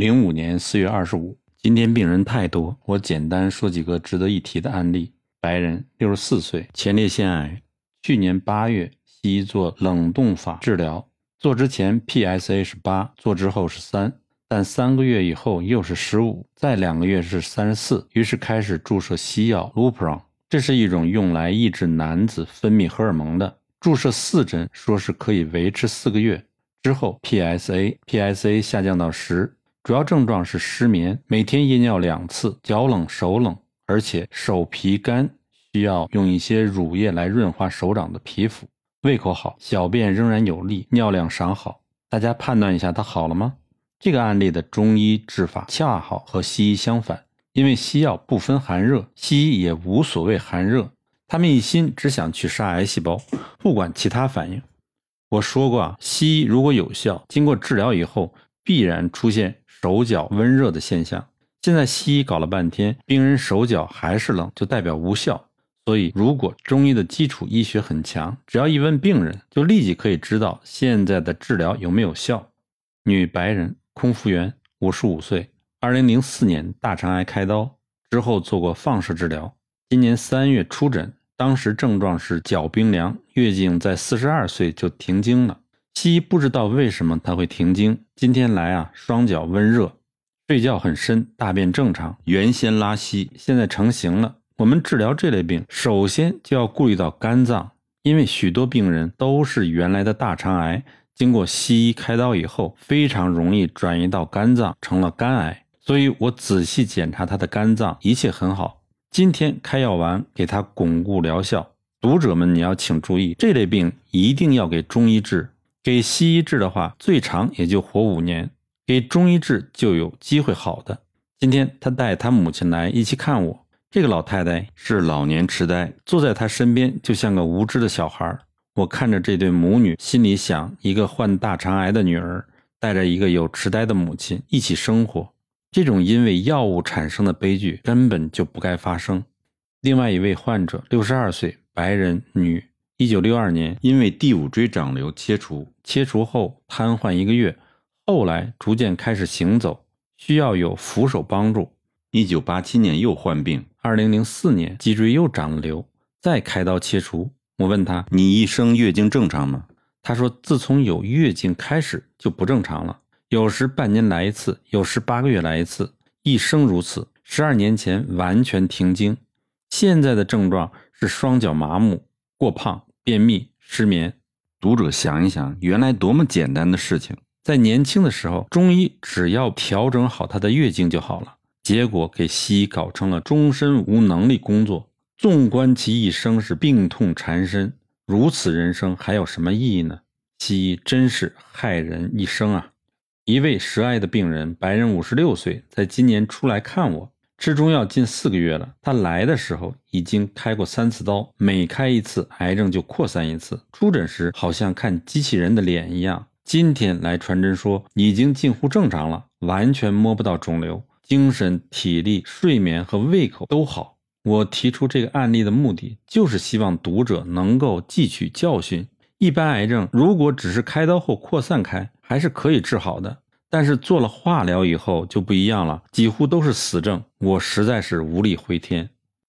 零五年四月二十五，今天病人太多，我简单说几个值得一提的案例。白人，六十四岁，前列腺癌，去年八月西医做冷冻法治疗，做之前 PSA 是八，做之后是三，但三个月以后又是十五，再两个月是三十四，于是开始注射西药 Lupron，这是一种用来抑制男子分泌荷尔蒙的，注射四针，说是可以维持四个月，之后 PSA PSA 下降到十。主要症状是失眠，每天夜尿两次，脚冷手冷，而且手皮干，需要用一些乳液来润滑手掌的皮肤。胃口好，小便仍然有力，尿量尚好。大家判断一下，他好了吗？这个案例的中医治法恰好和西医相反，因为西药不分寒热，西医也无所谓寒热，他们一心只想去杀癌细胞，不管其他反应。我说过啊，西医如果有效，经过治疗以后必然出现。手脚温热的现象，现在西医搞了半天，病人手脚还是冷，就代表无效。所以，如果中医的基础医学很强，只要一问病人，就立即可以知道现在的治疗有没有效。女白人，空腹员，五十五岁，二零零四年大肠癌开刀之后做过放射治疗，今年三月出诊，当时症状是脚冰凉，月经在四十二岁就停经了。西医不知道为什么他会停经。今天来啊，双脚温热，睡觉很深，大便正常，原先拉稀，现在成型了。我们治疗这类病，首先就要顾虑到肝脏，因为许多病人都是原来的大肠癌，经过西医开刀以后，非常容易转移到肝脏，成了肝癌。所以我仔细检查他的肝脏，一切很好。今天开药丸给他巩固疗效。读者们，你要请注意，这类病一定要给中医治。给西医治的话，最长也就活五年；给中医治就有机会好的。今天他带他母亲来一起看我，这个老太太是老年痴呆，坐在他身边就像个无知的小孩。我看着这对母女，心里想：一个患大肠癌的女儿带着一个有痴呆的母亲一起生活，这种因为药物产生的悲剧根本就不该发生。另外一位患者，六十二岁，白人女。一九六二年，因为第五椎长瘤切除，切除后瘫痪一个月，后来逐渐开始行走，需要有扶手帮助。一九八七年又患病，二零零四年脊椎又长了瘤，再开刀切除。我问他：“你一生月经正常吗？”他说：“自从有月经开始就不正常了，有时半年来一次，有时八个月来一次，一生如此。十二年前完全停经，现在的症状是双脚麻木、过胖。”便秘、失眠，读者想一想，原来多么简单的事情，在年轻的时候，中医只要调整好她的月经就好了。结果给西医搞成了终身无能力工作。纵观其一生是病痛缠身，如此人生还有什么意义呢？西医真是害人一生啊！一位舌癌的病人，白人，五十六岁，在今年初来看我。吃中药近四个月了，他来的时候已经开过三次刀，每开一次癌症就扩散一次。出诊时好像看机器人的脸一样。今天来传真说已经近乎正常了，完全摸不到肿瘤，精神、体力、睡眠和胃口都好。我提出这个案例的目的，就是希望读者能够汲取教训。一般癌症如果只是开刀后扩散开，还是可以治好的。但是做了化疗以后就不一样了，几乎都是死症，我实在是无力回天。